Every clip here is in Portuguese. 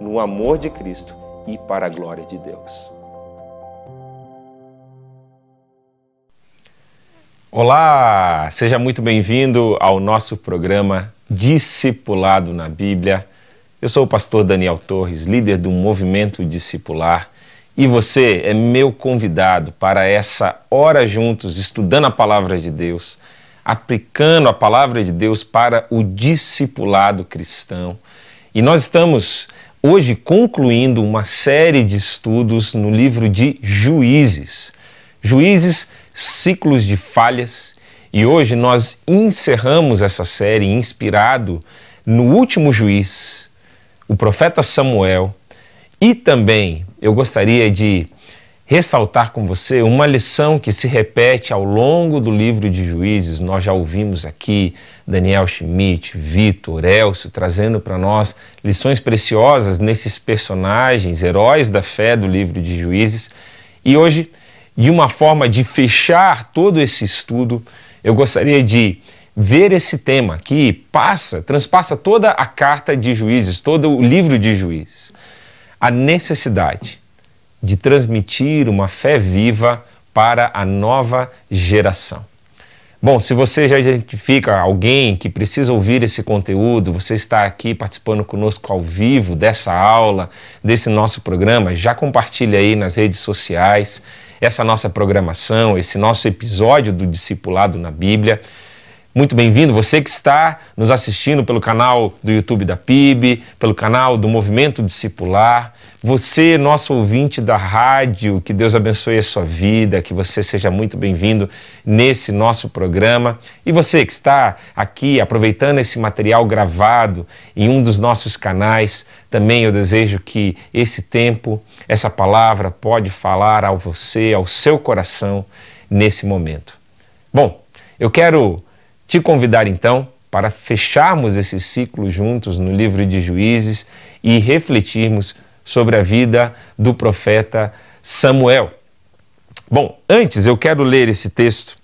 no amor de Cristo e para a glória de Deus. Olá, seja muito bem-vindo ao nosso programa Discipulado na Bíblia. Eu sou o pastor Daniel Torres, líder do Movimento Discipular, e você é meu convidado para essa hora juntos, estudando a palavra de Deus, aplicando a palavra de Deus para o discipulado cristão. E nós estamos hoje concluindo uma série de estudos no livro de Juízes. Juízes, ciclos de falhas, e hoje nós encerramos essa série inspirado no último juiz, o profeta Samuel, e também eu gostaria de ressaltar com você uma lição que se repete ao longo do livro de Juízes. Nós já ouvimos aqui Daniel Schmidt, Vitor, Elcio trazendo para nós lições preciosas nesses personagens, heróis da fé do livro de Juízes. E hoje, de uma forma de fechar todo esse estudo, eu gostaria de ver esse tema que passa, transpassa toda a carta de Juízes, todo o livro de Juízes. A necessidade de transmitir uma fé viva para a nova geração. Bom, se você já identifica alguém que precisa ouvir esse conteúdo, você está aqui participando conosco ao vivo dessa aula, desse nosso programa, já compartilha aí nas redes sociais essa nossa programação, esse nosso episódio do Discipulado na Bíblia. Muito bem-vindo, você que está nos assistindo pelo canal do YouTube da PIB, pelo canal do Movimento Discipular. Você, nosso ouvinte da rádio, que Deus abençoe a sua vida, que você seja muito bem-vindo nesse nosso programa. E você que está aqui aproveitando esse material gravado em um dos nossos canais, também eu desejo que esse tempo, essa palavra pode falar ao você, ao seu coração nesse momento. Bom, eu quero te convidar então para fecharmos esse ciclo juntos no livro de Juízes e refletirmos sobre a vida do profeta Samuel. Bom, antes eu quero ler esse texto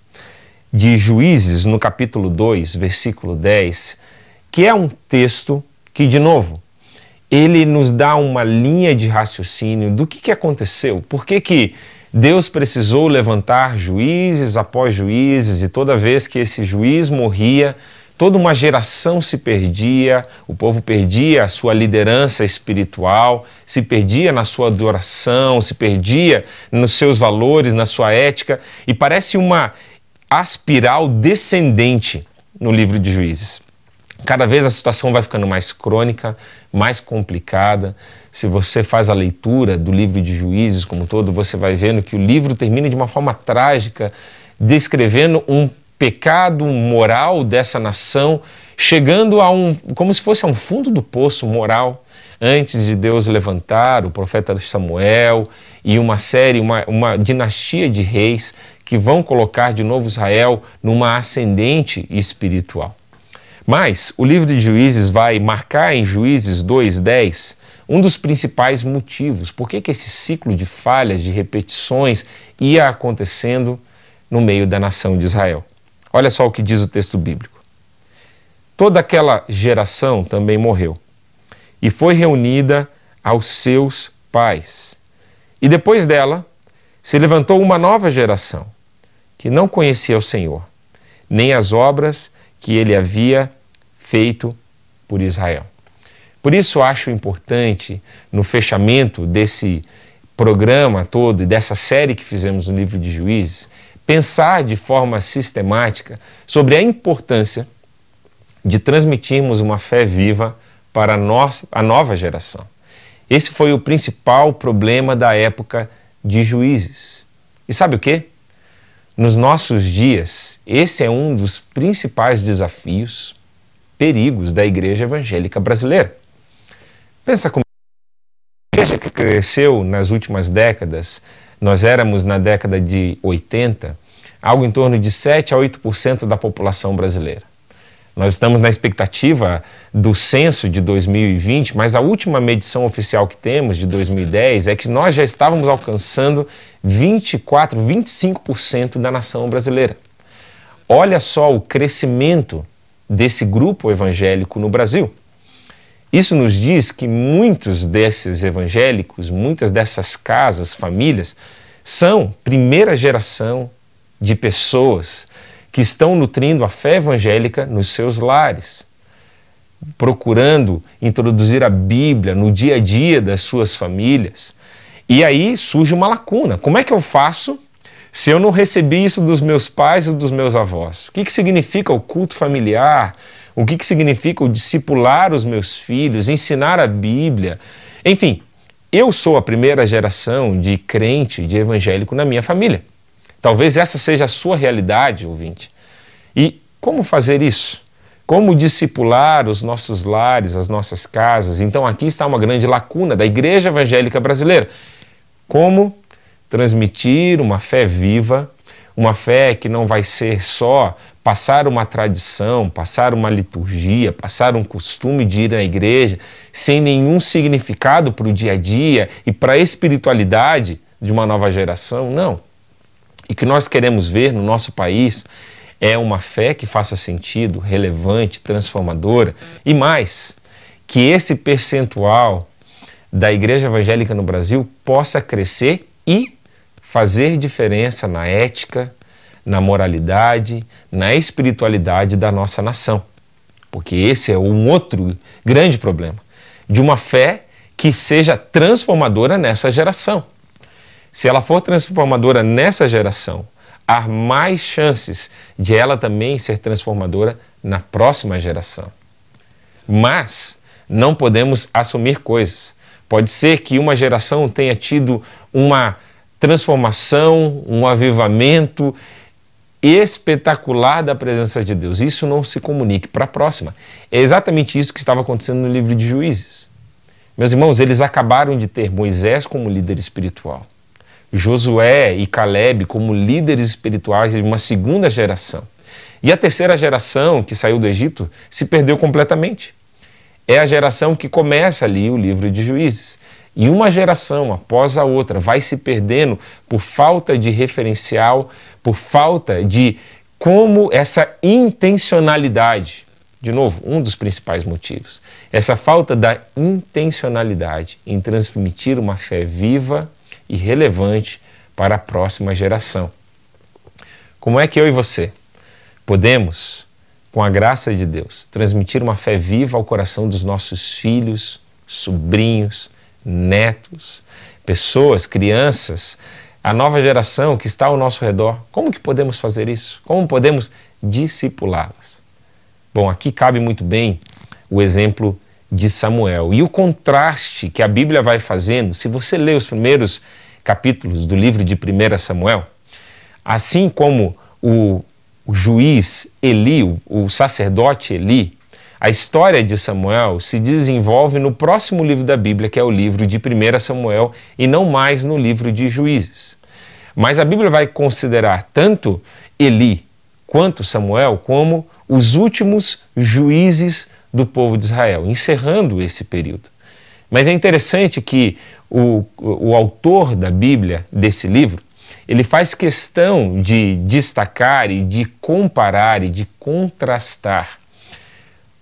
de Juízes no capítulo 2, versículo 10, que é um texto que, de novo, ele nos dá uma linha de raciocínio do que, que aconteceu, por que, que Deus precisou levantar juízes após juízes, e toda vez que esse juiz morria, toda uma geração se perdia, o povo perdia a sua liderança espiritual, se perdia na sua adoração, se perdia nos seus valores, na sua ética, e parece uma aspiral descendente no livro de Juízes. Cada vez a situação vai ficando mais crônica, mais complicada. Se você faz a leitura do livro de Juízes como um todo, você vai vendo que o livro termina de uma forma trágica, descrevendo um pecado moral dessa nação, chegando a um, como se fosse a um fundo do poço moral, antes de Deus levantar o profeta Samuel e uma série, uma, uma dinastia de reis que vão colocar de novo Israel numa ascendente espiritual. Mas o livro de Juízes vai marcar em Juízes 2:10 um dos principais motivos por que esse ciclo de falhas, de repetições ia acontecendo no meio da nação de Israel. Olha só o que diz o texto bíblico. Toda aquela geração também morreu e foi reunida aos seus pais. E depois dela se levantou uma nova geração que não conhecia o Senhor, nem as obras que ele havia feito por Israel. Por isso acho importante, no fechamento desse programa todo e dessa série que fizemos no livro de Juízes, pensar de forma sistemática sobre a importância de transmitirmos uma fé viva para a, nossa, a nova geração. Esse foi o principal problema da época de Juízes. E sabe o que? Nos nossos dias, esse é um dos principais desafios, perigos da igreja evangélica brasileira. Pensa como a igreja que cresceu nas últimas décadas, nós éramos na década de 80, algo em torno de 7 a 8% da população brasileira. Nós estamos na expectativa do censo de 2020, mas a última medição oficial que temos, de 2010, é que nós já estávamos alcançando 24, 25% da nação brasileira. Olha só o crescimento desse grupo evangélico no Brasil. Isso nos diz que muitos desses evangélicos, muitas dessas casas, famílias, são primeira geração de pessoas que estão nutrindo a fé evangélica nos seus lares, procurando introduzir a Bíblia no dia a dia das suas famílias. E aí surge uma lacuna. Como é que eu faço se eu não recebi isso dos meus pais ou dos meus avós? O que, que significa o culto familiar? O que, que significa o discipular os meus filhos, ensinar a Bíblia. Enfim, eu sou a primeira geração de crente, de evangélico na minha família. Talvez essa seja a sua realidade, ouvinte. E como fazer isso? Como discipular os nossos lares, as nossas casas? Então aqui está uma grande lacuna da igreja evangélica brasileira. Como transmitir uma fé viva, uma fé que não vai ser só passar uma tradição, passar uma liturgia, passar um costume de ir à igreja, sem nenhum significado para o dia a dia e para a espiritualidade de uma nova geração, não. E que nós queremos ver no nosso país é uma fé que faça sentido, relevante, transformadora e mais, que esse percentual da igreja evangélica no Brasil possa crescer e fazer diferença na ética, na moralidade, na espiritualidade da nossa nação. Porque esse é um outro grande problema de uma fé que seja transformadora nessa geração. Se ela for transformadora nessa geração, há mais chances de ela também ser transformadora na próxima geração. Mas não podemos assumir coisas. Pode ser que uma geração tenha tido uma transformação, um avivamento espetacular da presença de Deus. Isso não se comunique para a próxima. É exatamente isso que estava acontecendo no livro de Juízes. Meus irmãos, eles acabaram de ter Moisés como líder espiritual, Josué e Caleb como líderes espirituais de uma segunda geração. E a terceira geração que saiu do Egito se perdeu completamente. É a geração que começa ali o livro de Juízes. E uma geração após a outra vai se perdendo por falta de referencial, por falta de como essa intencionalidade. De novo, um dos principais motivos. Essa falta da intencionalidade em transmitir uma fé viva e relevante para a próxima geração. Como é que eu e você podemos, com a graça de Deus, transmitir uma fé viva ao coração dos nossos filhos, sobrinhos, netos, pessoas, crianças, a nova geração que está ao nosso redor. Como que podemos fazer isso? Como podemos discipulá-las? Bom, aqui cabe muito bem o exemplo de Samuel e o contraste que a Bíblia vai fazendo. Se você lê os primeiros capítulos do livro de 1 Samuel, assim como o, o juiz Eli, o, o sacerdote Eli, a história de Samuel se desenvolve no próximo livro da Bíblia, que é o livro de 1 Samuel, e não mais no livro de Juízes. Mas a Bíblia vai considerar tanto Eli quanto Samuel como os últimos juízes do povo de Israel, encerrando esse período. Mas é interessante que o, o autor da Bíblia, desse livro, ele faz questão de destacar e de comparar e de contrastar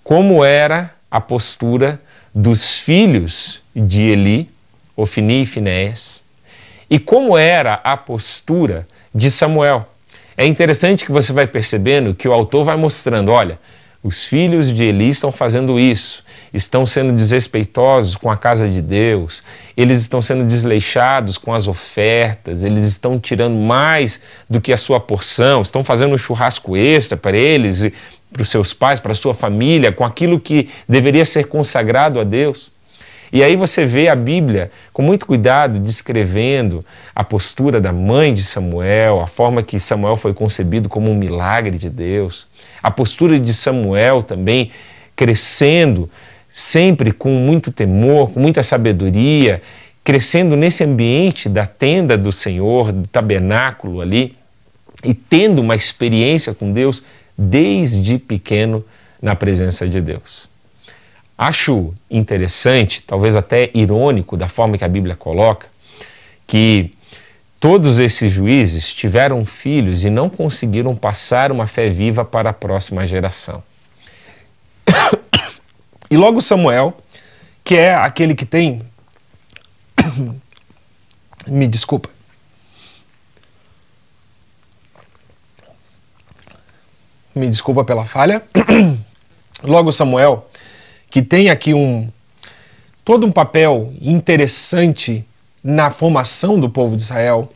como era a postura dos filhos de Eli, Ofni e Finéias, e como era a postura de Samuel. É interessante que você vai percebendo que o autor vai mostrando, olha, os filhos de Eli estão fazendo isso, estão sendo desrespeitosos com a casa de Deus, eles estão sendo desleixados com as ofertas, eles estão tirando mais do que a sua porção, estão fazendo um churrasco extra para eles, para os seus pais, para a sua família, com aquilo que deveria ser consagrado a Deus. E aí você vê a Bíblia com muito cuidado descrevendo a postura da mãe de Samuel, a forma que Samuel foi concebido como um milagre de Deus, a postura de Samuel também crescendo sempre com muito temor, com muita sabedoria, crescendo nesse ambiente da tenda do Senhor, do tabernáculo ali, e tendo uma experiência com Deus desde pequeno na presença de Deus. Acho interessante, talvez até irônico, da forma que a Bíblia coloca, que todos esses juízes tiveram filhos e não conseguiram passar uma fé viva para a próxima geração. E logo Samuel, que é aquele que tem. Me desculpa. Me desculpa pela falha. Logo Samuel, que tem aqui um todo um papel interessante na formação do povo de Israel.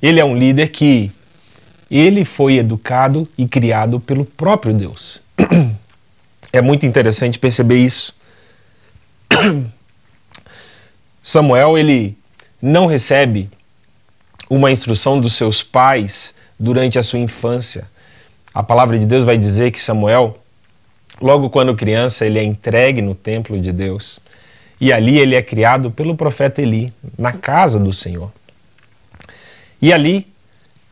Ele é um líder que ele foi educado e criado pelo próprio Deus. É muito interessante perceber isso. Samuel, ele não recebe uma instrução dos seus pais durante a sua infância. A palavra de Deus vai dizer que Samuel Logo quando criança, ele é entregue no templo de Deus. E ali ele é criado pelo profeta Eli, na casa do Senhor. E ali,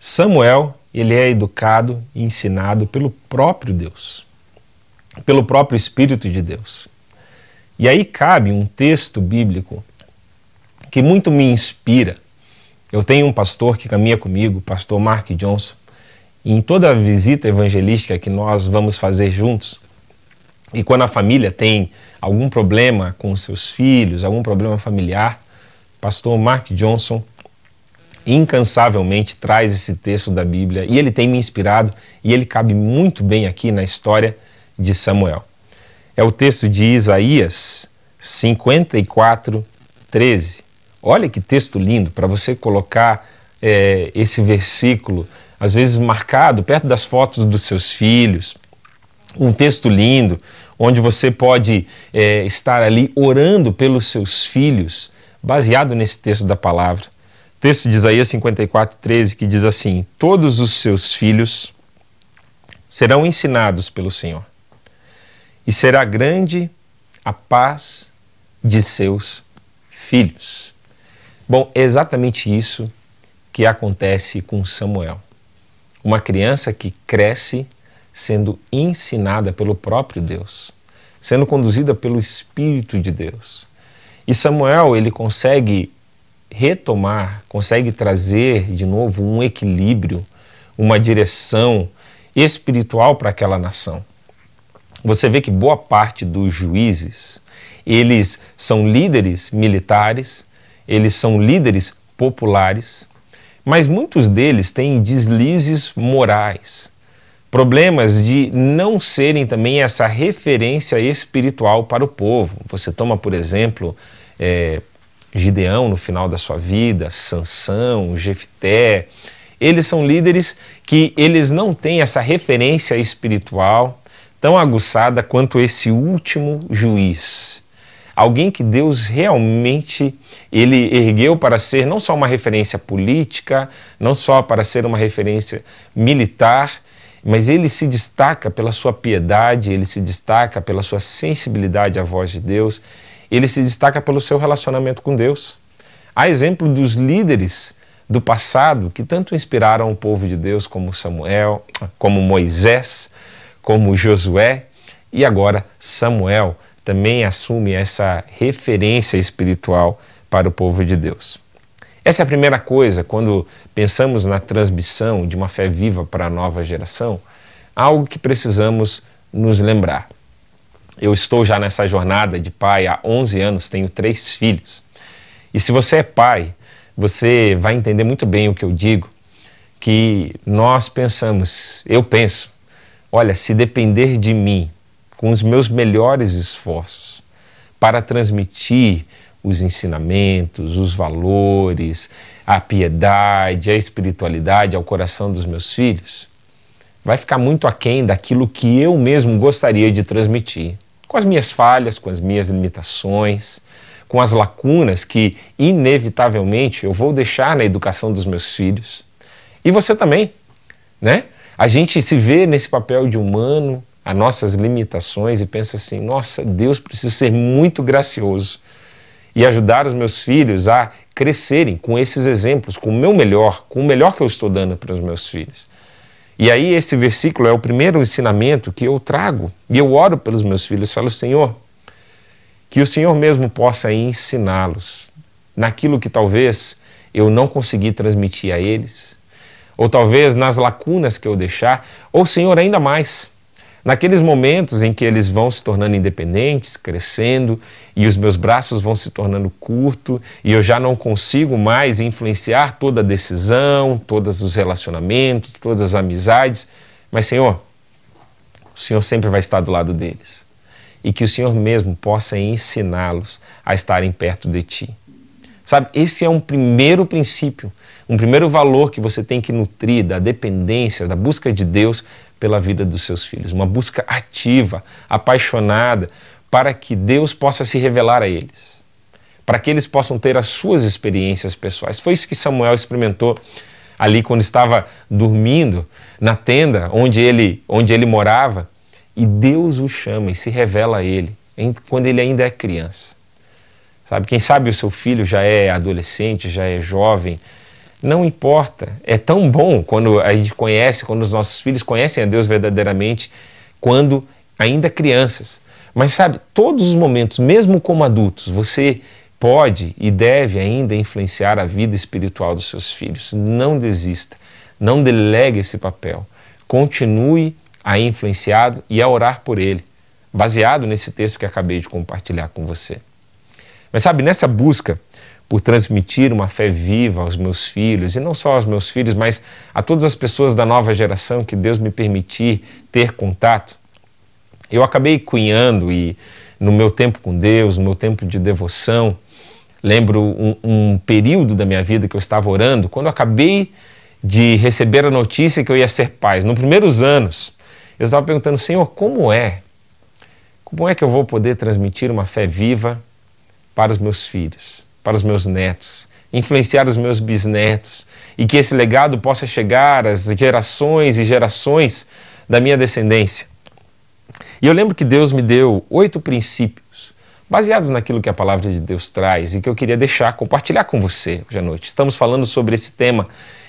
Samuel, ele é educado e ensinado pelo próprio Deus, pelo próprio Espírito de Deus. E aí cabe um texto bíblico que muito me inspira. Eu tenho um pastor que caminha comigo, o pastor Mark Johnson, e em toda a visita evangelística que nós vamos fazer juntos, e quando a família tem algum problema com seus filhos, algum problema familiar, pastor Mark Johnson incansavelmente traz esse texto da Bíblia e ele tem me inspirado e ele cabe muito bem aqui na história de Samuel. É o texto de Isaías 54, 13. Olha que texto lindo para você colocar é, esse versículo, às vezes marcado perto das fotos dos seus filhos, um texto lindo, onde você pode é, estar ali orando pelos seus filhos, baseado nesse texto da palavra. Texto de Isaías 54, 13, que diz assim: Todos os seus filhos serão ensinados pelo Senhor, e será grande a paz de seus filhos. Bom, é exatamente isso que acontece com Samuel. Uma criança que cresce sendo ensinada pelo próprio Deus, sendo conduzida pelo Espírito de Deus. E Samuel, ele consegue retomar, consegue trazer de novo um equilíbrio, uma direção espiritual para aquela nação. Você vê que boa parte dos juízes, eles são líderes militares, eles são líderes populares, mas muitos deles têm deslizes morais problemas de não serem também essa referência espiritual para o povo. Você toma, por exemplo, é, Gideão no final da sua vida, Sansão, Jefté. Eles são líderes que eles não têm essa referência espiritual tão aguçada quanto esse último juiz. Alguém que Deus realmente ele ergueu para ser não só uma referência política, não só para ser uma referência militar, mas ele se destaca pela sua piedade, ele se destaca pela sua sensibilidade à voz de Deus, ele se destaca pelo seu relacionamento com Deus. Há exemplo dos líderes do passado que tanto inspiraram o povo de Deus, como Samuel, como Moisés, como Josué, e agora Samuel também assume essa referência espiritual para o povo de Deus. Essa é a primeira coisa quando pensamos na transmissão de uma fé viva para a nova geração, algo que precisamos nos lembrar. Eu estou já nessa jornada de pai há 11 anos, tenho três filhos. E se você é pai, você vai entender muito bem o que eu digo, que nós pensamos, eu penso, olha, se depender de mim, com os meus melhores esforços, para transmitir os ensinamentos, os valores, a piedade, a espiritualidade ao coração dos meus filhos, vai ficar muito aquém daquilo que eu mesmo gostaria de transmitir, com as minhas falhas, com as minhas limitações, com as lacunas que inevitavelmente eu vou deixar na educação dos meus filhos. E você também, né? A gente se vê nesse papel de humano, as nossas limitações e pensa assim: nossa, Deus precisa ser muito gracioso e ajudar os meus filhos a crescerem com esses exemplos, com o meu melhor, com o melhor que eu estou dando para os meus filhos. E aí, esse versículo é o primeiro ensinamento que eu trago e eu oro pelos meus filhos. Falo, Senhor, que o Senhor mesmo possa ensiná-los naquilo que talvez eu não consegui transmitir a eles, ou talvez nas lacunas que eu deixar, ou Senhor, ainda mais, naqueles momentos em que eles vão se tornando independentes, crescendo, e os meus braços vão se tornando curtos, e eu já não consigo mais influenciar toda a decisão, todos os relacionamentos, todas as amizades, mas Senhor, o Senhor sempre vai estar do lado deles e que o Senhor mesmo possa ensiná-los a estarem perto de ti. Sabe, esse é um primeiro princípio, um primeiro valor que você tem que nutrir da dependência, da busca de Deus pela vida dos seus filhos. Uma busca ativa, apaixonada, para que Deus possa se revelar a eles, para que eles possam ter as suas experiências pessoais. Foi isso que Samuel experimentou ali quando estava dormindo na tenda onde ele, onde ele morava e Deus o chama e se revela a ele quando ele ainda é criança. Sabe, quem sabe o seu filho já é adolescente, já é jovem, não importa. É tão bom quando a gente conhece, quando os nossos filhos conhecem a Deus verdadeiramente, quando ainda crianças. Mas sabe, todos os momentos, mesmo como adultos, você pode e deve ainda influenciar a vida espiritual dos seus filhos. Não desista, não delegue esse papel. Continue a influenciado e a orar por ele, baseado nesse texto que acabei de compartilhar com você. Mas sabe, nessa busca por transmitir uma fé viva aos meus filhos, e não só aos meus filhos, mas a todas as pessoas da nova geração que Deus me permitir ter contato, eu acabei cunhando e no meu tempo com Deus, no meu tempo de devoção, lembro um, um período da minha vida que eu estava orando, quando eu acabei de receber a notícia que eu ia ser pai, nos primeiros anos, eu estava perguntando, Senhor, como é? Como é que eu vou poder transmitir uma fé viva para os meus filhos, para os meus netos, influenciar os meus bisnetos e que esse legado possa chegar às gerações e gerações da minha descendência? E eu lembro que Deus me deu oito princípios baseados naquilo que a palavra de Deus traz e que eu queria deixar, compartilhar com você hoje à noite. Estamos falando sobre esse tema,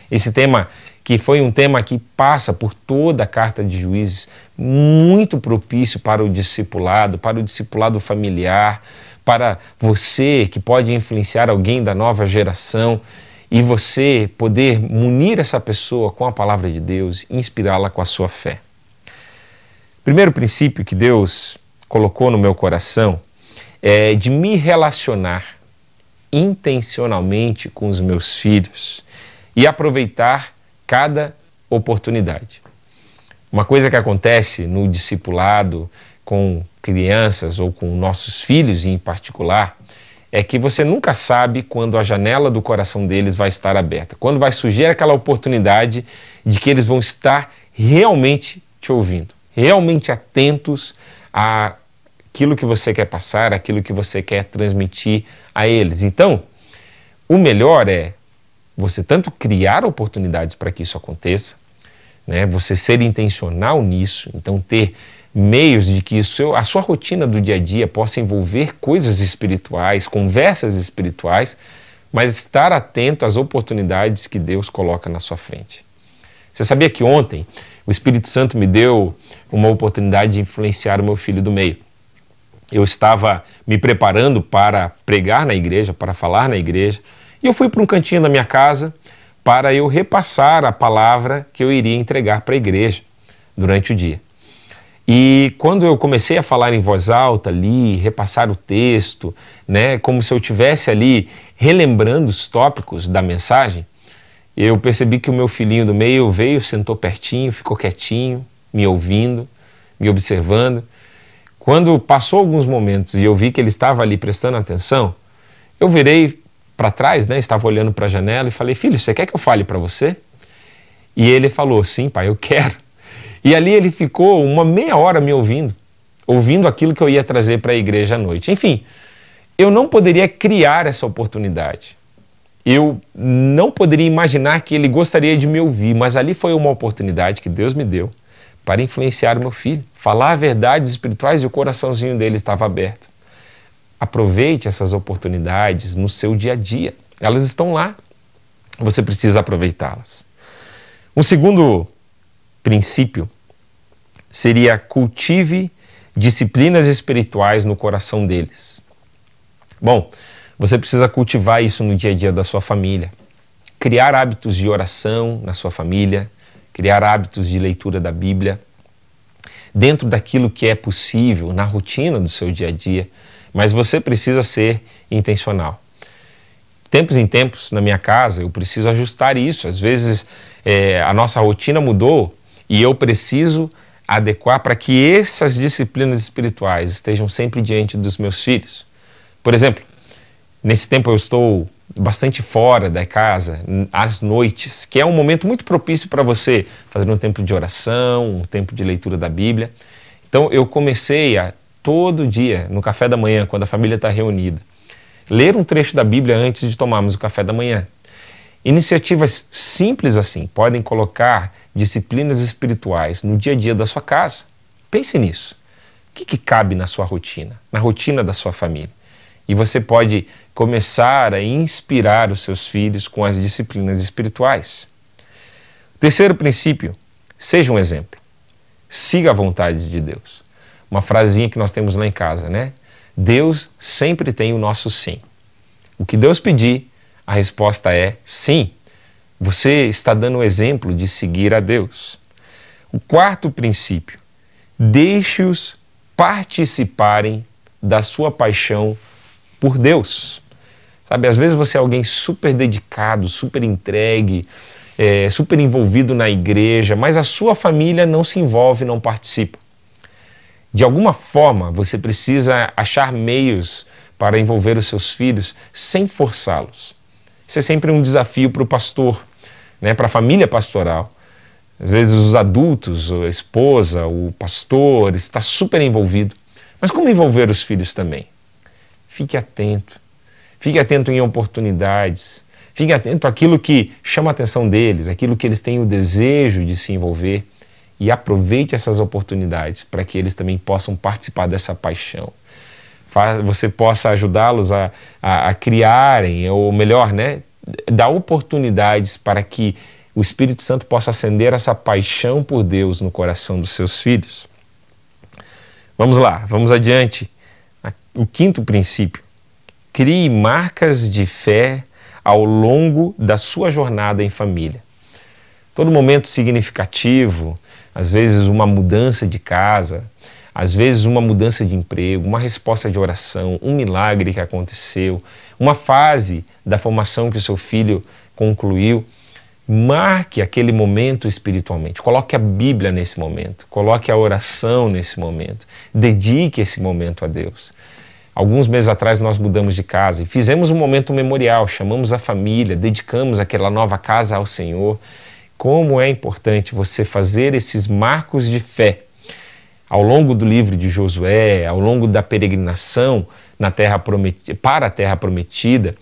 esse tema que foi um tema que passa por toda a carta de juízes, muito propício para o discipulado, para o discipulado familiar, para você que pode influenciar alguém da nova geração e você poder munir essa pessoa com a palavra de Deus inspirá-la com a sua fé. Primeiro princípio que Deus colocou no meu coração é de me relacionar intencionalmente com os meus filhos e aproveitar cada oportunidade. Uma coisa que acontece no discipulado com crianças ou com nossos filhos em particular é que você nunca sabe quando a janela do coração deles vai estar aberta, quando vai surgir aquela oportunidade de que eles vão estar realmente te ouvindo, realmente atentos àquilo que você quer passar, aquilo que você quer transmitir a eles. Então, o melhor é você tanto criar oportunidades para que isso aconteça, né? você ser intencional nisso, então ter meios de que seu, a sua rotina do dia a dia possa envolver coisas espirituais, conversas espirituais, mas estar atento às oportunidades que Deus coloca na sua frente. Você sabia que ontem o Espírito Santo me deu uma oportunidade de influenciar o meu filho do meio? Eu estava me preparando para pregar na igreja, para falar na igreja, e eu fui para um cantinho da minha casa para eu repassar a palavra que eu iria entregar para a igreja durante o dia. E quando eu comecei a falar em voz alta ali, repassar o texto, né, como se eu tivesse ali relembrando os tópicos da mensagem, eu percebi que o meu filhinho do meio veio, sentou pertinho, ficou quietinho, me ouvindo, me observando. Quando passou alguns momentos e eu vi que ele estava ali prestando atenção, eu virei para trás, né? Estava olhando para a janela e falei: Filho, você quer que eu fale para você? E ele falou: Sim, pai, eu quero. E ali ele ficou uma meia hora me ouvindo, ouvindo aquilo que eu ia trazer para a igreja à noite. Enfim, eu não poderia criar essa oportunidade. Eu não poderia imaginar que ele gostaria de me ouvir, mas ali foi uma oportunidade que Deus me deu para influenciar o meu filho, falar verdades espirituais e o coraçãozinho dele estava aberto. Aproveite essas oportunidades no seu dia a dia. Elas estão lá. Você precisa aproveitá-las. Um segundo princípio seria cultive disciplinas espirituais no coração deles. Bom, você precisa cultivar isso no dia a dia da sua família. Criar hábitos de oração na sua família, criar hábitos de leitura da Bíblia, dentro daquilo que é possível, na rotina do seu dia a dia, mas você precisa ser intencional. Tempos em tempos, na minha casa, eu preciso ajustar isso. Às vezes é, a nossa rotina mudou e eu preciso adequar para que essas disciplinas espirituais estejam sempre diante dos meus filhos. Por exemplo, nesse tempo eu estou bastante fora da casa, às noites, que é um momento muito propício para você fazer um tempo de oração, um tempo de leitura da Bíblia. Então eu comecei a todo dia, no café da manhã, quando a família está reunida, ler um trecho da Bíblia antes de tomarmos o café da manhã. Iniciativas simples assim podem colocar disciplinas espirituais no dia a dia da sua casa. Pense nisso. O que, que cabe na sua rotina, na rotina da sua família? E você pode começar a inspirar os seus filhos com as disciplinas espirituais. Terceiro princípio: seja um exemplo. Siga a vontade de Deus. Uma frasinha que nós temos lá em casa, né? Deus sempre tem o nosso sim. O que Deus pedir, a resposta é sim. Você está dando o exemplo de seguir a Deus. O quarto princípio: deixe-os participarem da sua paixão por Deus. Sabe, às vezes você é alguém super dedicado, super entregue, é, super envolvido na igreja, mas a sua família não se envolve, não participa. De alguma forma, você precisa achar meios para envolver os seus filhos sem forçá-los. Isso é sempre um desafio para o pastor, né, para a família pastoral. Às vezes os adultos, a esposa, o pastor está super envolvido. Mas como envolver os filhos também? Fique atento. Fique atento em oportunidades. Fique atento àquilo que chama a atenção deles, aquilo que eles têm o desejo de se envolver. E aproveite essas oportunidades para que eles também possam participar dessa paixão. Você possa ajudá-los a, a, a criarem, ou melhor, né, dar oportunidades para que o Espírito Santo possa acender essa paixão por Deus no coração dos seus filhos. Vamos lá, vamos adiante o quinto princípio: crie marcas de fé ao longo da sua jornada em família. Todo momento significativo, às vezes uma mudança de casa, às vezes uma mudança de emprego, uma resposta de oração, um milagre que aconteceu, uma fase da formação que o seu filho concluiu. Marque aquele momento espiritualmente. Coloque a Bíblia nesse momento. Coloque a oração nesse momento. Dedique esse momento a Deus. Alguns meses atrás nós mudamos de casa e fizemos um momento memorial, chamamos a família, dedicamos aquela nova casa ao Senhor. Como é importante você fazer esses marcos de fé ao longo do livro de Josué, ao longo da peregrinação na terra para a terra prometida.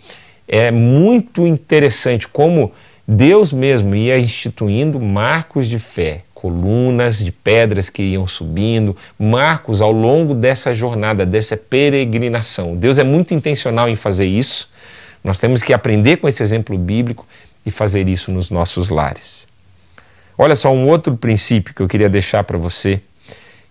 É muito interessante como Deus mesmo ia instituindo marcos de fé, colunas de pedras que iam subindo, marcos ao longo dessa jornada, dessa peregrinação. Deus é muito intencional em fazer isso. Nós temos que aprender com esse exemplo bíblico e fazer isso nos nossos lares. Olha só um outro princípio que eu queria deixar para você,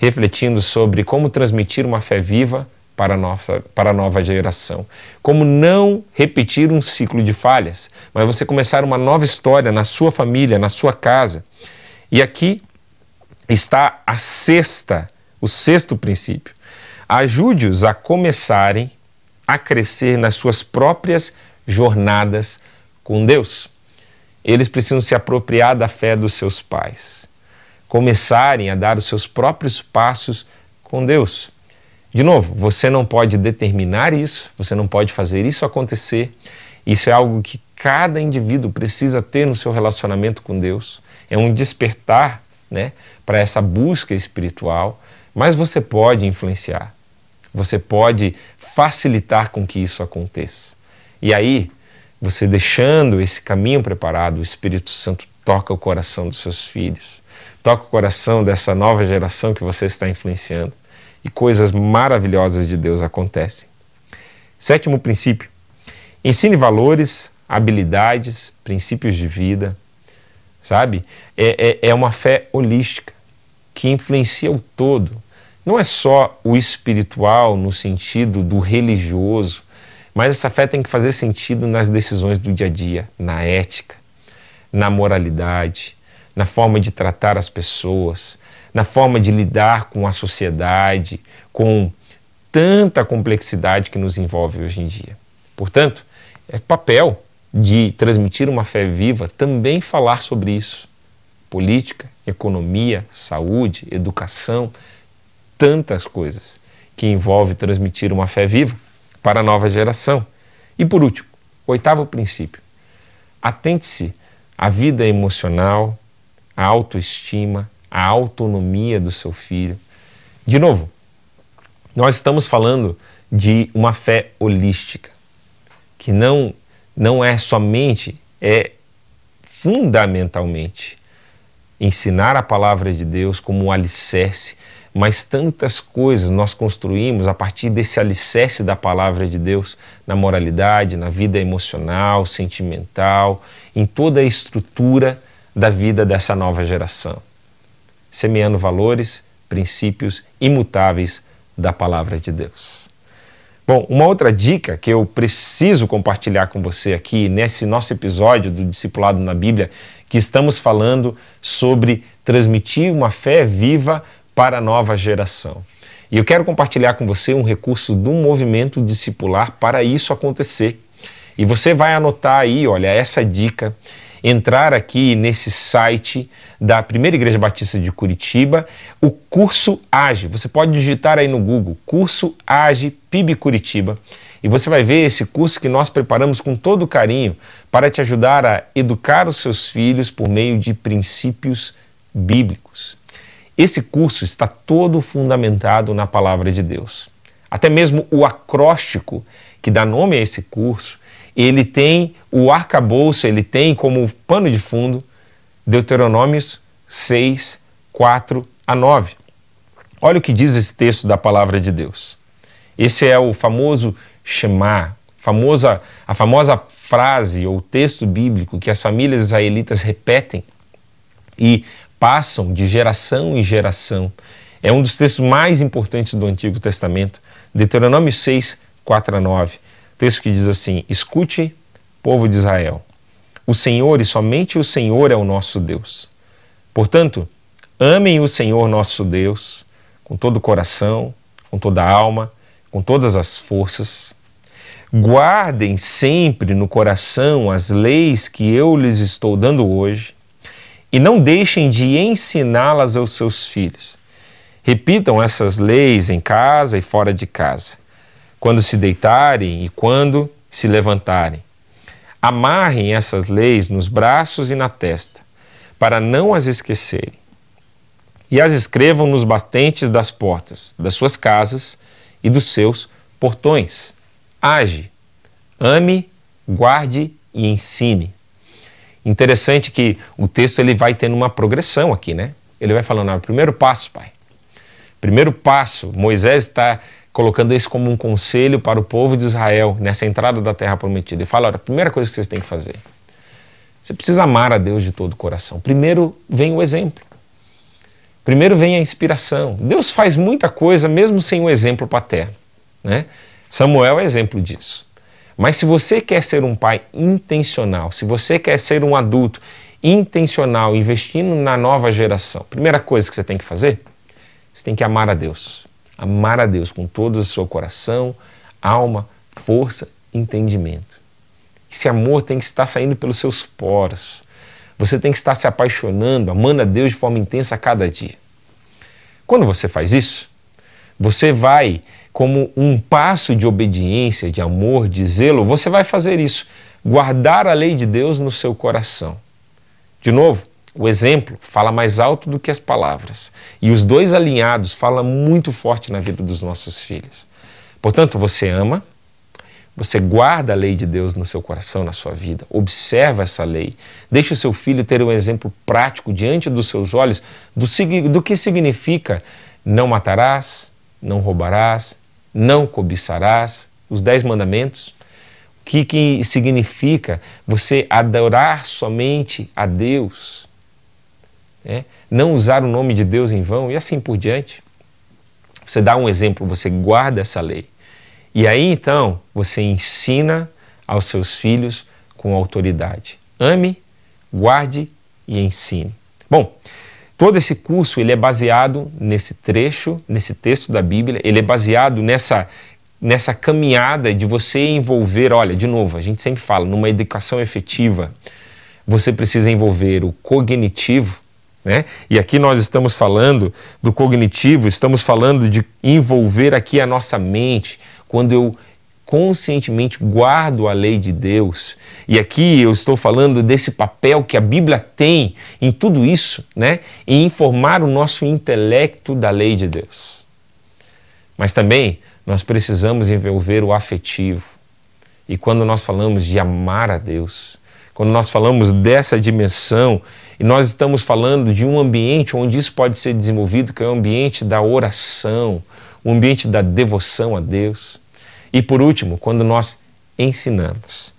refletindo sobre como transmitir uma fé viva para a, nossa, para a nova geração. Como não repetir um ciclo de falhas, mas você começar uma nova história na sua família, na sua casa. E aqui está a sexta, o sexto princípio. Ajude-os a começarem a crescer nas suas próprias jornadas com Deus. Eles precisam se apropriar da fé dos seus pais. Começarem a dar os seus próprios passos com Deus. De novo, você não pode determinar isso, você não pode fazer isso acontecer. Isso é algo que cada indivíduo precisa ter no seu relacionamento com Deus. É um despertar né, para essa busca espiritual, mas você pode influenciar, você pode facilitar com que isso aconteça. E aí, você deixando esse caminho preparado, o Espírito Santo toca o coração dos seus filhos, toca o coração dessa nova geração que você está influenciando e coisas maravilhosas de Deus acontecem. Sétimo princípio: ensine valores, habilidades, princípios de vida, sabe? É, é, é uma fé holística que influencia o todo. Não é só o espiritual no sentido do religioso, mas essa fé tem que fazer sentido nas decisões do dia a dia, na ética, na moralidade, na forma de tratar as pessoas, na forma de lidar com a sociedade, com tanta complexidade que nos envolve hoje em dia. Portanto, é papel de transmitir uma fé viva também falar sobre isso. Política, economia, saúde, educação, tantas coisas que envolve transmitir uma fé viva para a nova geração. E por último, oitavo princípio: atente-se à vida emocional, à autoestima, à autonomia do seu filho. De novo, nós estamos falando de uma fé holística, que não, não é somente, é fundamentalmente ensinar a palavra de Deus como um alicerce mas tantas coisas nós construímos a partir desse alicerce da palavra de Deus na moralidade, na vida emocional, sentimental, em toda a estrutura da vida dessa nova geração. Semeando valores, princípios imutáveis da palavra de Deus. Bom, uma outra dica que eu preciso compartilhar com você aqui nesse nosso episódio do Discipulado na Bíblia, que estamos falando sobre transmitir uma fé viva para a nova geração. E eu quero compartilhar com você um recurso do movimento discipular para isso acontecer. E você vai anotar aí, olha, essa dica, entrar aqui nesse site da Primeira Igreja Batista de Curitiba, o curso AGE. Você pode digitar aí no Google, curso AGE PIB Curitiba, e você vai ver esse curso que nós preparamos com todo carinho para te ajudar a educar os seus filhos por meio de princípios bíblicos. Esse curso está todo fundamentado na palavra de Deus. Até mesmo o acróstico que dá nome a esse curso, ele tem o arcabouço, ele tem como pano de fundo Deuteronômios 6, 4 a 9. Olha o que diz esse texto da palavra de Deus. Esse é o famoso Shema, famosa, a famosa frase ou texto bíblico que as famílias israelitas repetem e passam de geração em geração. É um dos textos mais importantes do Antigo Testamento, Deuteronômio 6, 4 a 9. Texto que diz assim: Escute, povo de Israel, o Senhor e somente o Senhor é o nosso Deus. Portanto, amem o Senhor nosso Deus com todo o coração, com toda a alma, com todas as forças. Guardem sempre no coração as leis que eu lhes estou dando hoje e não deixem de ensiná-las aos seus filhos. Repitam essas leis em casa e fora de casa, quando se deitarem e quando se levantarem. Amarrem essas leis nos braços e na testa, para não as esquecerem. E as escrevam nos batentes das portas das suas casas e dos seus portões. Age, ame, guarde e ensine. Interessante que o texto ele vai tendo uma progressão aqui, né? Ele vai falando, ah, primeiro passo, pai. Primeiro passo, Moisés está colocando isso como um conselho para o povo de Israel nessa entrada da terra prometida. Ele fala, olha, a primeira coisa que vocês têm que fazer, você precisa amar a Deus de todo o coração. Primeiro vem o exemplo. Primeiro vem a inspiração. Deus faz muita coisa mesmo sem o exemplo paterno, né? Samuel é exemplo disso. Mas se você quer ser um pai intencional, se você quer ser um adulto intencional, investindo na nova geração, primeira coisa que você tem que fazer, você tem que amar a Deus. Amar a Deus com todo o seu coração, alma, força, entendimento. Esse amor tem que estar saindo pelos seus poros. Você tem que estar se apaixonando, amando a Deus de forma intensa a cada dia. Quando você faz isso, você vai, como um passo de obediência, de amor, de zelo, você vai fazer isso. Guardar a lei de Deus no seu coração. De novo, o exemplo fala mais alto do que as palavras. E os dois alinhados falam muito forte na vida dos nossos filhos. Portanto, você ama, você guarda a lei de Deus no seu coração, na sua vida, observa essa lei, deixa o seu filho ter um exemplo prático diante dos seus olhos do, do que significa não matarás, não roubarás, não cobiçarás, os dez mandamentos. O que, que significa você adorar somente a Deus né? não usar o nome de Deus em vão e assim por diante. Você dá um exemplo, você guarda essa lei. E aí então você ensina aos seus filhos com autoridade. Ame, guarde e ensine. Bom, todo esse curso ele é baseado nesse trecho, nesse texto da Bíblia, ele é baseado nessa nessa caminhada de você envolver, olha, de novo, a gente sempre fala, numa educação efetiva, você precisa envolver o cognitivo, né? E aqui nós estamos falando do cognitivo, estamos falando de envolver aqui a nossa mente, quando eu conscientemente guardo a lei de Deus. E aqui eu estou falando desse papel que a Bíblia tem em tudo isso, né? Em informar o nosso intelecto da lei de Deus. Mas também nós precisamos envolver o afetivo. E quando nós falamos de amar a Deus, quando nós falamos dessa dimensão e nós estamos falando de um ambiente onde isso pode ser desenvolvido, que é o ambiente da oração, o ambiente da devoção a Deus. E por último, quando nós ensinamos,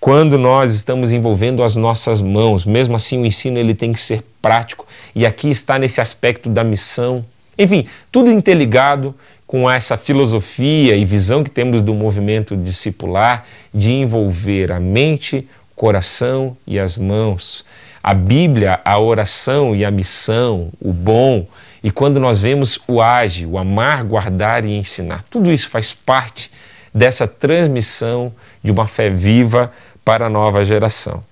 quando nós estamos envolvendo as nossas mãos, mesmo assim o ensino ele tem que ser prático. E aqui está nesse aspecto da missão. Enfim, tudo interligado com essa filosofia e visão que temos do movimento discipular de envolver a mente, coração e as mãos. A Bíblia, a oração e a missão, o bom, e quando nós vemos o age, o amar, guardar e ensinar, tudo isso faz parte dessa transmissão de uma fé viva para a nova geração.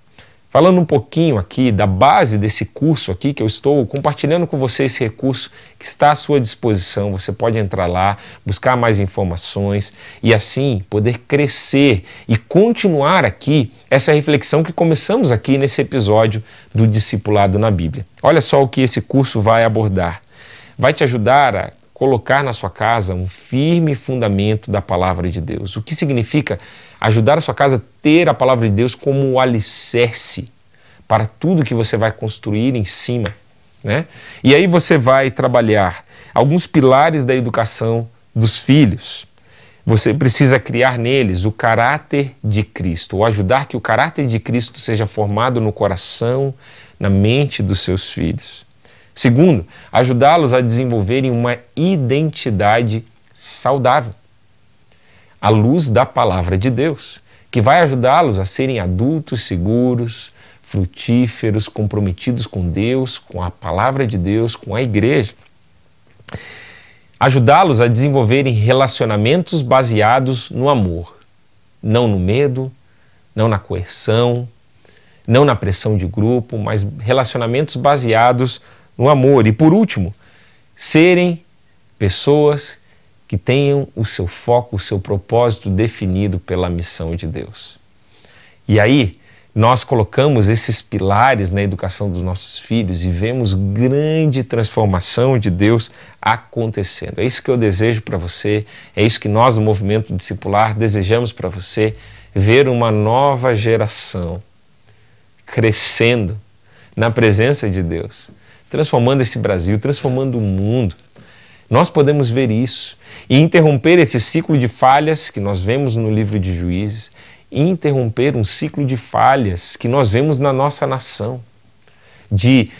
Falando um pouquinho aqui da base desse curso aqui que eu estou compartilhando com você esse recurso que está à sua disposição. Você pode entrar lá, buscar mais informações e assim poder crescer e continuar aqui essa reflexão que começamos aqui nesse episódio do discipulado na Bíblia. Olha só o que esse curso vai abordar. Vai te ajudar a colocar na sua casa um firme fundamento da palavra de Deus. O que significa ajudar a sua casa ter a palavra de Deus como o alicerce para tudo que você vai construir em cima. Né? E aí você vai trabalhar alguns pilares da educação dos filhos. Você precisa criar neles o caráter de Cristo, ou ajudar que o caráter de Cristo seja formado no coração, na mente dos seus filhos. Segundo, ajudá-los a desenvolverem uma identidade saudável, à luz da palavra de Deus, que vai ajudá-los a serem adultos seguros, frutíferos, comprometidos com Deus, com a palavra de Deus, com a igreja. Ajudá-los a desenvolverem relacionamentos baseados no amor, não no medo, não na coerção, não na pressão de grupo, mas relacionamentos baseados no amor. E por último, serem pessoas que tenham o seu foco, o seu propósito definido pela missão de Deus. E aí, nós colocamos esses pilares na educação dos nossos filhos e vemos grande transformação de Deus acontecendo. É isso que eu desejo para você, é isso que nós, no movimento discipular, desejamos para você: ver uma nova geração crescendo na presença de Deus, transformando esse Brasil, transformando o mundo. Nós podemos ver isso e interromper esse ciclo de falhas que nós vemos no livro de Juízes, interromper um ciclo de falhas que nós vemos na nossa nação, de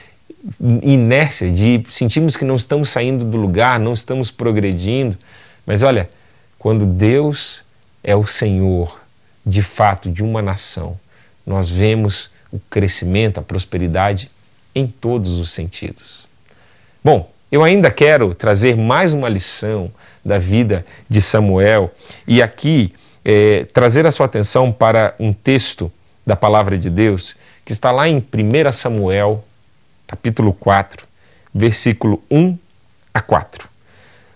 inércia, de sentimos que não estamos saindo do lugar, não estamos progredindo. Mas olha, quando Deus é o Senhor, de fato, de uma nação, nós vemos o crescimento, a prosperidade em todos os sentidos. Bom, eu ainda quero trazer mais uma lição da vida de Samuel e aqui é, trazer a sua atenção para um texto da palavra de Deus, que está lá em 1 Samuel, capítulo 4, versículo 1 a 4.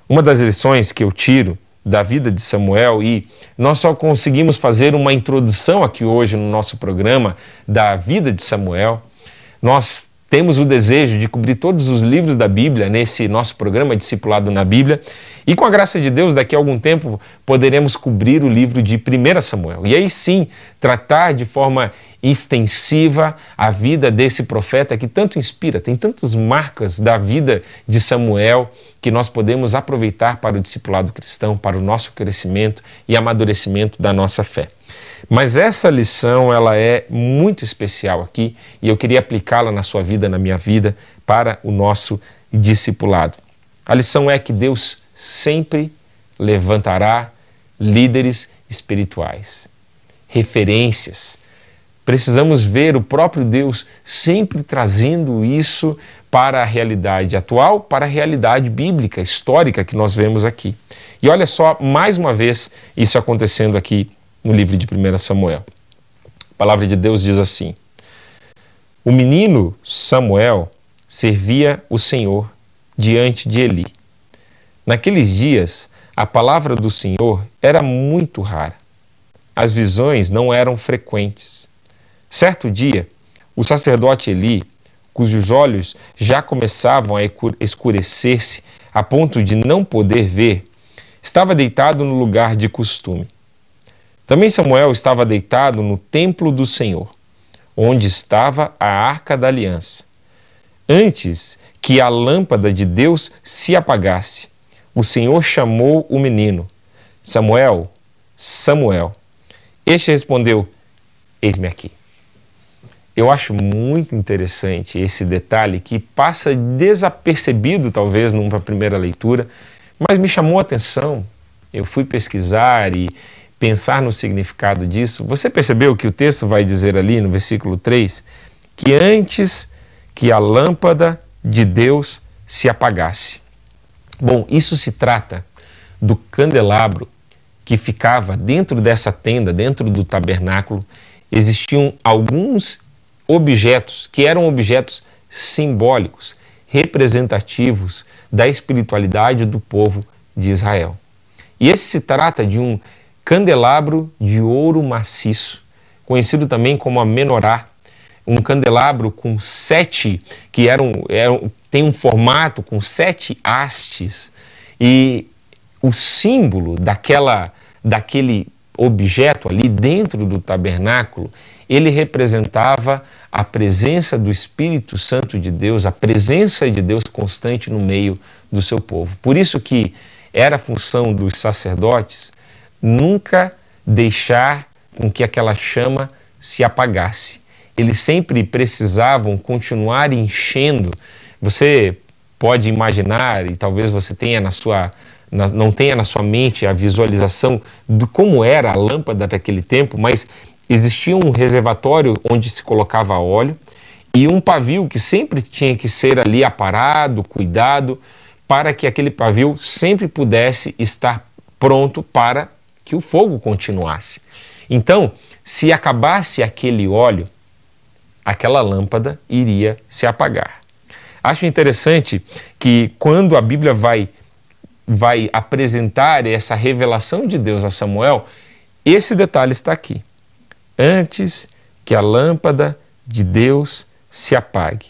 Uma das lições que eu tiro da vida de Samuel e nós só conseguimos fazer uma introdução aqui hoje no nosso programa da vida de Samuel. Nós temos o desejo de cobrir todos os livros da Bíblia nesse nosso programa Discipulado na Bíblia. E com a graça de Deus, daqui a algum tempo poderemos cobrir o livro de 1 Samuel. E aí sim, tratar de forma extensiva a vida desse profeta que tanto inspira, tem tantas marcas da vida de Samuel que nós podemos aproveitar para o discipulado cristão, para o nosso crescimento e amadurecimento da nossa fé. Mas essa lição ela é muito especial aqui e eu queria aplicá-la na sua vida, na minha vida, para o nosso discipulado. A lição é que Deus sempre levantará líderes espirituais, referências. Precisamos ver o próprio Deus sempre trazendo isso para a realidade atual, para a realidade bíblica, histórica que nós vemos aqui. E olha só, mais uma vez, isso acontecendo aqui no livro de 1 Samuel. A palavra de Deus diz assim: O menino Samuel servia o Senhor diante de Eli. Naqueles dias, a palavra do Senhor era muito rara. As visões não eram frequentes. Certo dia, o sacerdote Eli, cujos olhos já começavam a escurecer-se a ponto de não poder ver, estava deitado no lugar de costume. Também Samuel estava deitado no templo do Senhor, onde estava a arca da aliança. Antes que a lâmpada de Deus se apagasse, o Senhor chamou o menino: Samuel, Samuel. Este respondeu: Eis-me aqui. Eu acho muito interessante esse detalhe que passa desapercebido, talvez, numa primeira leitura, mas me chamou a atenção. Eu fui pesquisar e pensar no significado disso, você percebeu que o texto vai dizer ali no versículo 3 que antes que a lâmpada de Deus se apagasse. Bom, isso se trata do candelabro que ficava dentro dessa tenda, dentro do tabernáculo, existiam alguns objetos que eram objetos simbólicos, representativos da espiritualidade do povo de Israel. E esse se trata de um candelabro de ouro maciço, conhecido também como a menorá, um candelabro com sete, que eram, eram, tem um formato com sete hastes, e o símbolo daquela, daquele objeto ali dentro do tabernáculo, ele representava a presença do Espírito Santo de Deus, a presença de Deus constante no meio do seu povo. Por isso que era função dos sacerdotes nunca deixar com que aquela chama se apagasse. Eles sempre precisavam continuar enchendo. Você pode imaginar, e talvez você tenha na sua, na, não tenha na sua mente a visualização de como era a lâmpada daquele tempo, mas existia um reservatório onde se colocava óleo e um pavio que sempre tinha que ser ali aparado, cuidado, para que aquele pavio sempre pudesse estar pronto para que o fogo continuasse. Então, se acabasse aquele óleo, aquela lâmpada iria se apagar. Acho interessante que quando a Bíblia vai vai apresentar essa revelação de Deus a Samuel, esse detalhe está aqui. Antes que a lâmpada de Deus se apague,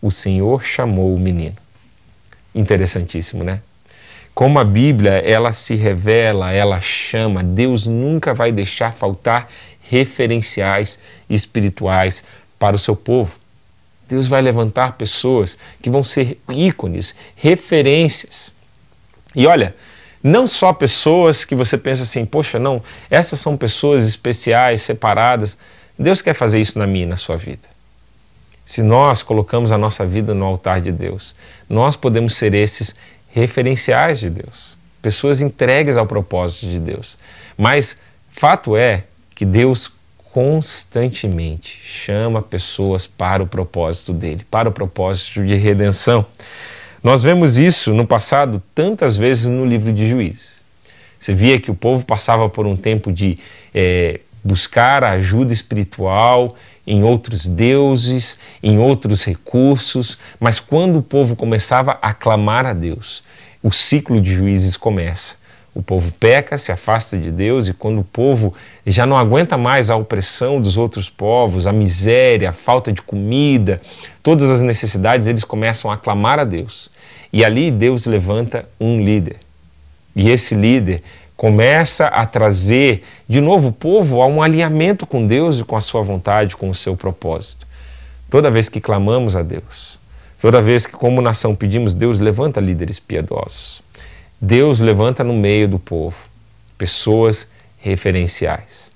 o Senhor chamou o menino. Interessantíssimo, né? Como a Bíblia, ela se revela, ela chama, Deus nunca vai deixar faltar referenciais espirituais para o seu povo. Deus vai levantar pessoas que vão ser ícones, referências. E olha, não só pessoas que você pensa assim, poxa, não, essas são pessoas especiais, separadas. Deus quer fazer isso na minha e na sua vida. Se nós colocamos a nossa vida no altar de Deus, nós podemos ser esses referenciais de Deus, pessoas entregues ao propósito de Deus. Mas fato é que Deus constantemente chama pessoas para o propósito dele, para o propósito de redenção. Nós vemos isso no passado tantas vezes no livro de Juízes. Você via que o povo passava por um tempo de é, buscar ajuda espiritual em outros deuses, em outros recursos, mas quando o povo começava a clamar a Deus, o ciclo de juízes começa. O povo peca, se afasta de Deus, e quando o povo já não aguenta mais a opressão dos outros povos, a miséria, a falta de comida, todas as necessidades, eles começam a clamar a Deus. E ali Deus levanta um líder. E esse líder começa a trazer de novo o povo a um alinhamento com Deus e com a sua vontade, com o seu propósito. Toda vez que clamamos a Deus, toda vez que, como nação, pedimos, Deus levanta líderes piedosos. Deus levanta no meio do povo pessoas referenciais.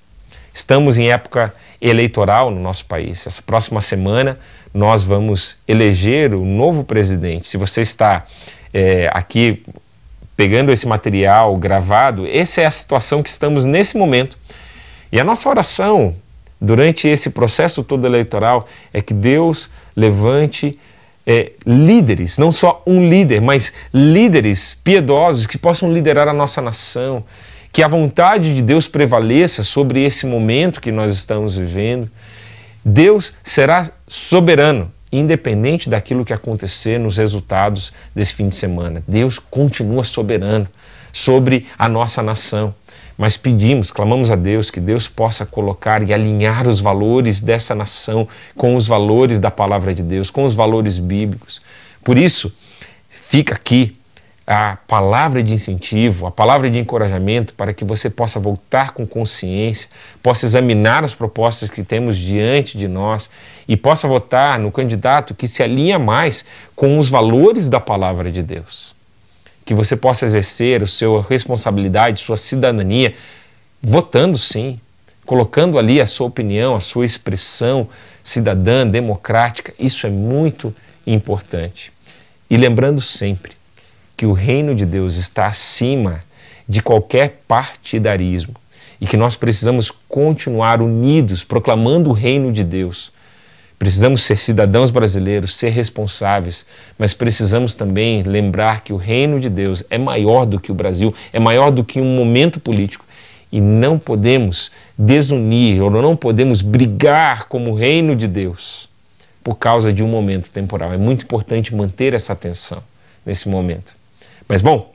Estamos em época eleitoral no nosso país. Essa próxima semana nós vamos eleger o novo presidente. Se você está é, aqui pegando esse material gravado, essa é a situação que estamos nesse momento. E a nossa oração durante esse processo todo eleitoral é que Deus levante é, líderes, não só um líder, mas líderes piedosos que possam liderar a nossa nação, que a vontade de Deus prevaleça sobre esse momento que nós estamos vivendo. Deus será soberano, independente daquilo que acontecer nos resultados desse fim de semana. Deus continua soberano sobre a nossa nação mas pedimos, clamamos a Deus que Deus possa colocar e alinhar os valores dessa nação com os valores da palavra de Deus, com os valores bíblicos. Por isso, fica aqui a palavra de incentivo, a palavra de encorajamento para que você possa voltar com consciência, possa examinar as propostas que temos diante de nós e possa votar no candidato que se alinha mais com os valores da palavra de Deus que você possa exercer a sua responsabilidade, sua cidadania, votando sim, colocando ali a sua opinião, a sua expressão cidadã, democrática. Isso é muito importante. E lembrando sempre que o reino de Deus está acima de qualquer partidarismo e que nós precisamos continuar unidos proclamando o reino de Deus Precisamos ser cidadãos brasileiros, ser responsáveis, mas precisamos também lembrar que o reino de Deus é maior do que o Brasil, é maior do que um momento político. E não podemos desunir ou não podemos brigar como reino de Deus por causa de um momento temporal. É muito importante manter essa atenção nesse momento. Mas, bom,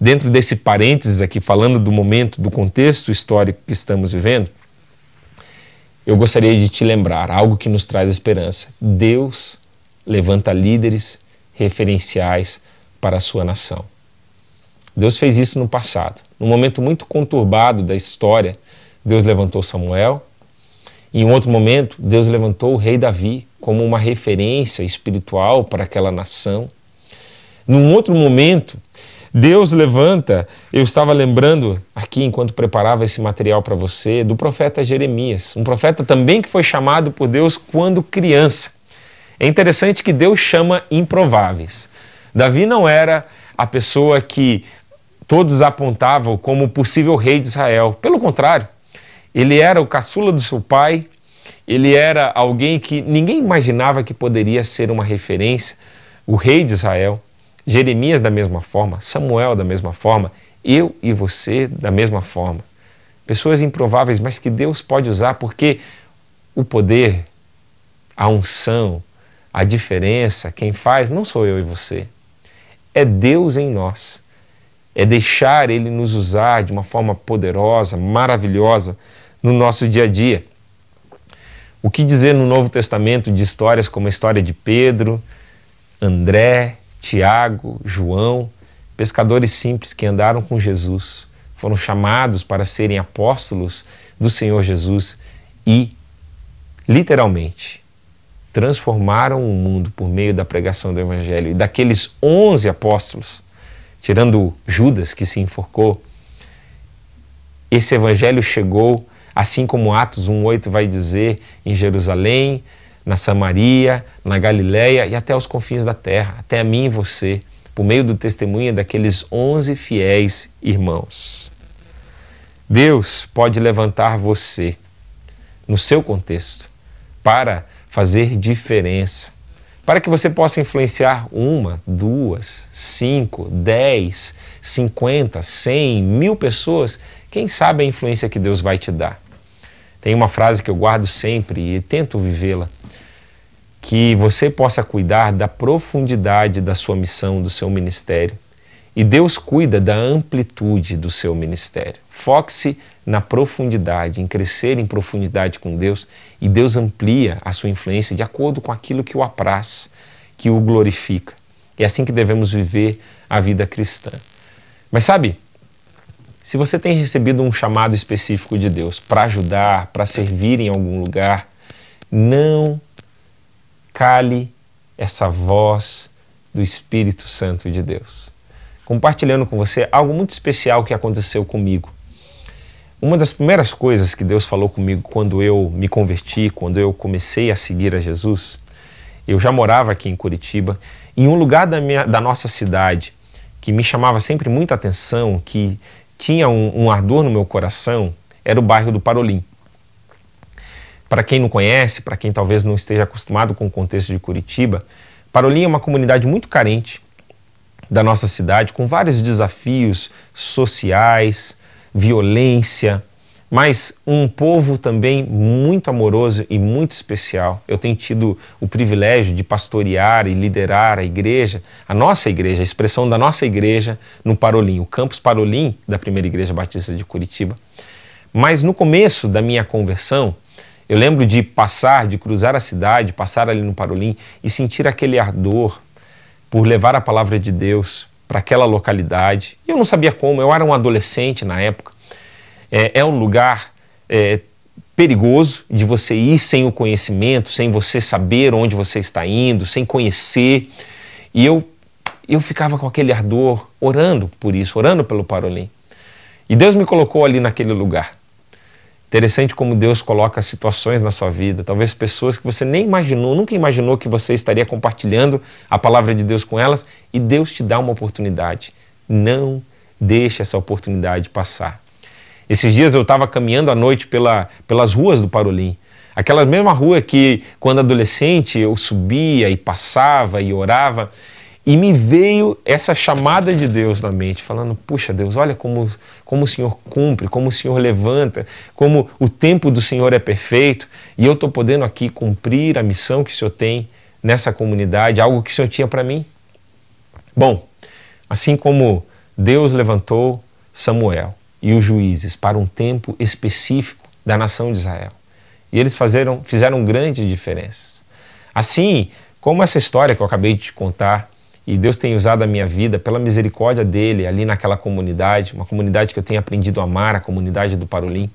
dentro desse parênteses aqui, falando do momento, do contexto histórico que estamos vivendo, eu gostaria de te lembrar algo que nos traz esperança. Deus levanta líderes referenciais para a sua nação. Deus fez isso no passado. Num momento muito conturbado da história, Deus levantou Samuel. Em um outro momento, Deus levantou o rei Davi como uma referência espiritual para aquela nação. Num outro momento, Deus levanta, eu estava lembrando aqui enquanto preparava esse material para você, do profeta Jeremias, um profeta também que foi chamado por Deus quando criança. É interessante que Deus chama improváveis. Davi não era a pessoa que todos apontavam como possível rei de Israel. Pelo contrário, ele era o caçula do seu pai, ele era alguém que ninguém imaginava que poderia ser uma referência, o rei de Israel. Jeremias da mesma forma, Samuel da mesma forma, eu e você da mesma forma. Pessoas improváveis, mas que Deus pode usar porque o poder, a unção, a diferença, quem faz não sou eu e você. É Deus em nós. É deixar Ele nos usar de uma forma poderosa, maravilhosa no nosso dia a dia. O que dizer no Novo Testamento de histórias como a história de Pedro, André, Tiago, João, pescadores simples que andaram com Jesus, foram chamados para serem apóstolos do Senhor Jesus e, literalmente, transformaram o mundo por meio da pregação do Evangelho. E daqueles onze apóstolos, tirando Judas, que se enforcou, esse Evangelho chegou, assim como Atos 1,8 vai dizer, em Jerusalém, na Samaria, na Galiléia e até os confins da terra, até a mim e você, por meio do testemunho daqueles onze fiéis irmãos. Deus pode levantar você no seu contexto para fazer diferença, para que você possa influenciar uma, duas, cinco, dez, cinquenta, cem, mil pessoas. Quem sabe a influência que Deus vai te dar. Tem uma frase que eu guardo sempre e tento vivê-la: que você possa cuidar da profundidade da sua missão, do seu ministério. E Deus cuida da amplitude do seu ministério. Foque-se na profundidade, em crescer em profundidade com Deus, e Deus amplia a sua influência de acordo com aquilo que o apraz, que o glorifica. É assim que devemos viver a vida cristã. Mas sabe, se você tem recebido um chamado específico de Deus para ajudar, para servir em algum lugar, não cale essa voz do Espírito Santo de Deus. Compartilhando com você algo muito especial que aconteceu comigo. Uma das primeiras coisas que Deus falou comigo quando eu me converti, quando eu comecei a seguir a Jesus, eu já morava aqui em Curitiba, em um lugar da, minha, da nossa cidade que me chamava sempre muita atenção, que tinha um, um ardor no meu coração, era o bairro do Parolim. Para quem não conhece, para quem talvez não esteja acostumado com o contexto de Curitiba, Parolim é uma comunidade muito carente da nossa cidade, com vários desafios sociais, violência, mas um povo também muito amoroso e muito especial. Eu tenho tido o privilégio de pastorear e liderar a igreja, a nossa igreja, a expressão da nossa igreja no Parolim, o campus Parolim da primeira igreja batista de Curitiba. Mas no começo da minha conversão, eu lembro de passar, de cruzar a cidade, passar ali no Parolim e sentir aquele ardor por levar a palavra de Deus para aquela localidade. Eu não sabia como, eu era um adolescente na época é, é um lugar é, perigoso de você ir sem o conhecimento, sem você saber onde você está indo, sem conhecer. E eu, eu ficava com aquele ardor orando por isso, orando pelo Parolim. E Deus me colocou ali naquele lugar. Interessante como Deus coloca situações na sua vida, talvez pessoas que você nem imaginou, nunca imaginou que você estaria compartilhando a palavra de Deus com elas, e Deus te dá uma oportunidade. Não deixe essa oportunidade passar. Esses dias eu estava caminhando à noite pela, pelas ruas do Parolim. Aquela mesma rua que, quando adolescente, eu subia e passava e orava. E me veio essa chamada de Deus na mente, falando: Puxa, Deus, olha como, como o Senhor cumpre, como o Senhor levanta, como o tempo do Senhor é perfeito, e eu estou podendo aqui cumprir a missão que o Senhor tem nessa comunidade, algo que o Senhor tinha para mim. Bom, assim como Deus levantou Samuel, e os juízes para um tempo específico da nação de Israel. E eles fizeram, fizeram grande diferença. Assim como essa história que eu acabei de contar, e Deus tem usado a minha vida pela misericórdia dele ali naquela comunidade, uma comunidade que eu tenho aprendido a amar, a comunidade do Parolim.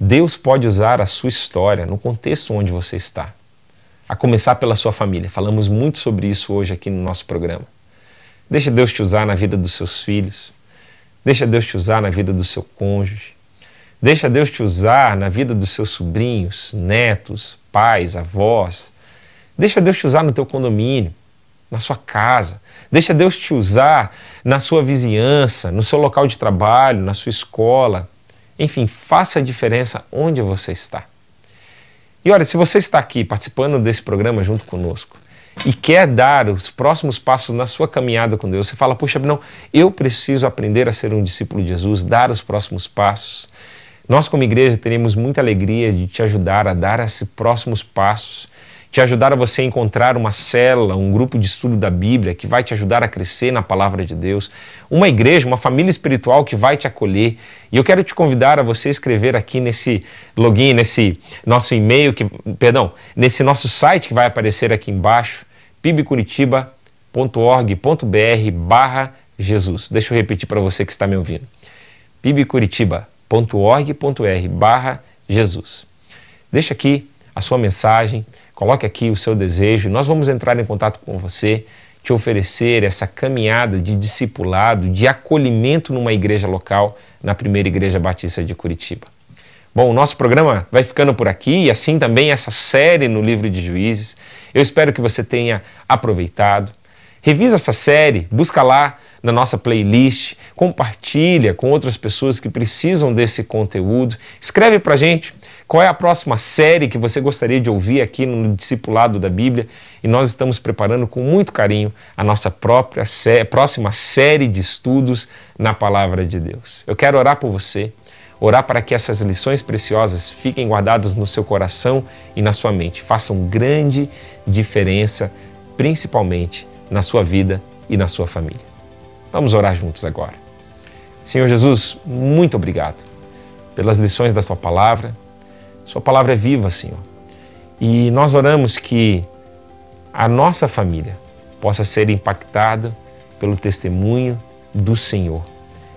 Deus pode usar a sua história no contexto onde você está. A começar pela sua família. Falamos muito sobre isso hoje aqui no nosso programa. Deixa Deus te usar na vida dos seus filhos, Deixa Deus te usar na vida do seu cônjuge. Deixa Deus te usar na vida dos seus sobrinhos, netos, pais, avós. Deixa Deus te usar no teu condomínio, na sua casa. Deixa Deus te usar na sua vizinhança, no seu local de trabalho, na sua escola. Enfim, faça a diferença onde você está. E olha, se você está aqui participando desse programa junto conosco, e quer dar os próximos passos na sua caminhada com Deus, você fala, puxa, não, eu preciso aprender a ser um discípulo de Jesus, dar os próximos passos. Nós, como igreja, teremos muita alegria de te ajudar a dar esses próximos passos, te ajudar a você encontrar uma célula, um grupo de estudo da Bíblia que vai te ajudar a crescer na palavra de Deus, uma igreja, uma família espiritual que vai te acolher. E eu quero te convidar a você escrever aqui nesse login, nesse nosso e-mail, que, perdão, nesse nosso site que vai aparecer aqui embaixo, pibcuritiba.org.br barra Jesus. Deixa eu repetir para você que está me ouvindo. pibcuritiba.org.br barra Jesus. Deixa aqui a sua mensagem, coloque aqui o seu desejo, nós vamos entrar em contato com você, te oferecer essa caminhada de discipulado, de acolhimento numa igreja local, na primeira igreja batista de Curitiba. Bom, o nosso programa vai ficando por aqui e assim também essa série no livro de Juízes. Eu espero que você tenha aproveitado. Revisa essa série, busca lá na nossa playlist, compartilha com outras pessoas que precisam desse conteúdo. Escreve para gente qual é a próxima série que você gostaria de ouvir aqui no Discipulado da Bíblia e nós estamos preparando com muito carinho a nossa própria sé próxima série de estudos na Palavra de Deus. Eu quero orar por você orar para que essas lições preciosas fiquem guardadas no seu coração e na sua mente, façam grande diferença, principalmente na sua vida e na sua família. Vamos orar juntos agora. Senhor Jesus, muito obrigado pelas lições da tua palavra. Sua palavra é viva, Senhor. E nós oramos que a nossa família possa ser impactada pelo testemunho do Senhor.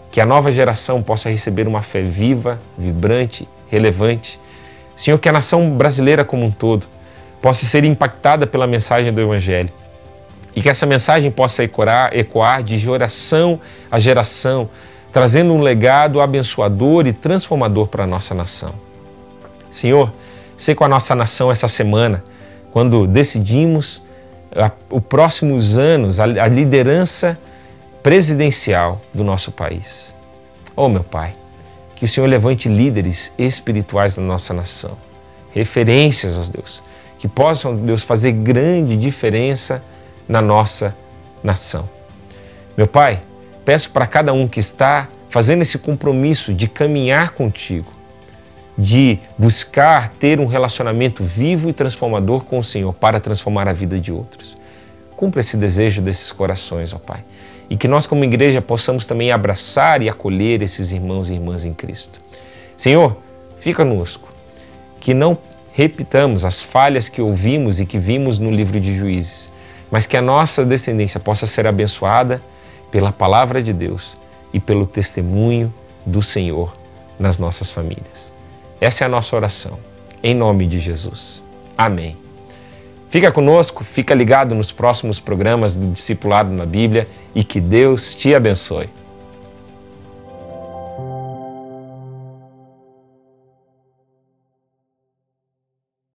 Que a nova geração possa receber uma fé viva, vibrante, relevante. Senhor, que a nação brasileira como um todo possa ser impactada pela mensagem do Evangelho e que essa mensagem possa ecoar, ecoar de geração a geração, trazendo um legado abençoador e transformador para a nossa nação. Senhor, sei com a nossa nação essa semana, quando decidimos os próximos anos a, a liderança presidencial do nosso país. Oh, meu Pai, que o Senhor levante líderes espirituais da nossa nação, referências, ó Deus, que possam, Deus, fazer grande diferença na nossa nação. Meu Pai, peço para cada um que está fazendo esse compromisso de caminhar contigo, de buscar ter um relacionamento vivo e transformador com o Senhor para transformar a vida de outros. Cumpra esse desejo desses corações, ó Pai, e que nós, como igreja, possamos também abraçar e acolher esses irmãos e irmãs em Cristo. Senhor, fica conosco, que não repitamos as falhas que ouvimos e que vimos no livro de Juízes, mas que a nossa descendência possa ser abençoada pela palavra de Deus e pelo testemunho do Senhor nas nossas famílias. Essa é a nossa oração, em nome de Jesus. Amém. Fica conosco, fica ligado nos próximos programas do Discipulado na Bíblia e que Deus te abençoe.